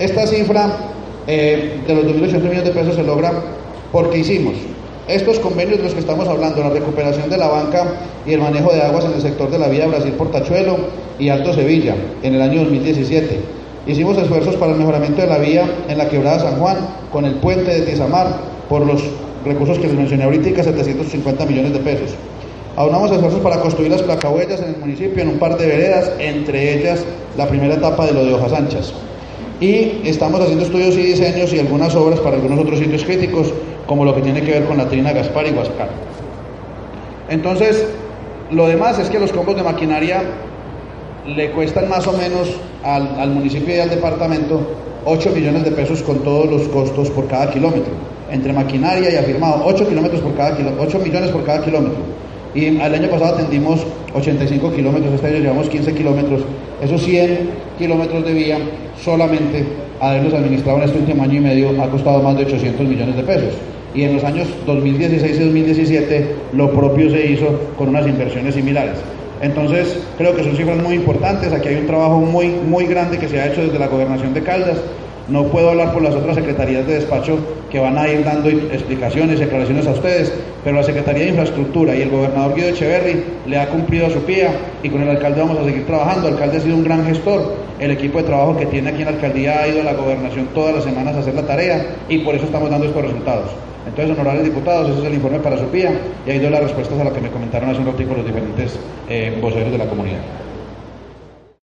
Esta cifra eh, de los 2.800 millones de pesos se logra porque hicimos estos convenios de los que estamos hablando, la recuperación de la banca y el manejo de aguas en el sector de la vía Brasil-Portachuelo y Alto Sevilla en el año 2017. Hicimos esfuerzos para el mejoramiento de la vía en la quebrada San Juan con el puente de Tizamar por los recursos que les mencioné ahorita, 750 millones de pesos. Aunamos esfuerzos para construir las placahuellas en el municipio en un par de veredas, entre ellas la primera etapa de lo de Hojas Anchas. Y estamos haciendo estudios y diseños y algunas obras para algunos otros sitios críticos, como lo que tiene que ver con la Trina Gaspar y Huascar. Entonces, lo demás es que los combos de maquinaria le cuestan más o menos al, municipio y al departamento 8 millones de pesos con todos los costos por cada kilómetro, entre maquinaria y afirmado, 8, kilómetros por cada 8 millones por cada kilómetro. Y el año pasado atendimos 85 kilómetros, este año llevamos 15 kilómetros. Esos 100 kilómetros de vía solamente haberlos administrado en este último año y medio ha costado más de 800 millones de pesos. Y en los años 2016 y 2017 lo propio se hizo con unas inversiones similares. Entonces, creo que son cifras muy importantes. Aquí hay un trabajo muy, muy grande que se ha hecho desde la gobernación de Caldas. No puedo hablar por las otras secretarías de despacho que van a ir dando explicaciones y aclaraciones a ustedes, pero la Secretaría de Infraestructura y el gobernador Guido Echeverry le ha cumplido a su pía y con el alcalde vamos a seguir trabajando. El alcalde ha sido un gran gestor. El equipo de trabajo que tiene aquí en la alcaldía ha ido a la gobernación todas las semanas a hacer la tarea y por eso estamos dando estos resultados. Entonces, honorables diputados, ese es el informe para su pía y ahí doy las respuestas a lo que me comentaron hace un ratito los diferentes eh, voceros de la comunidad.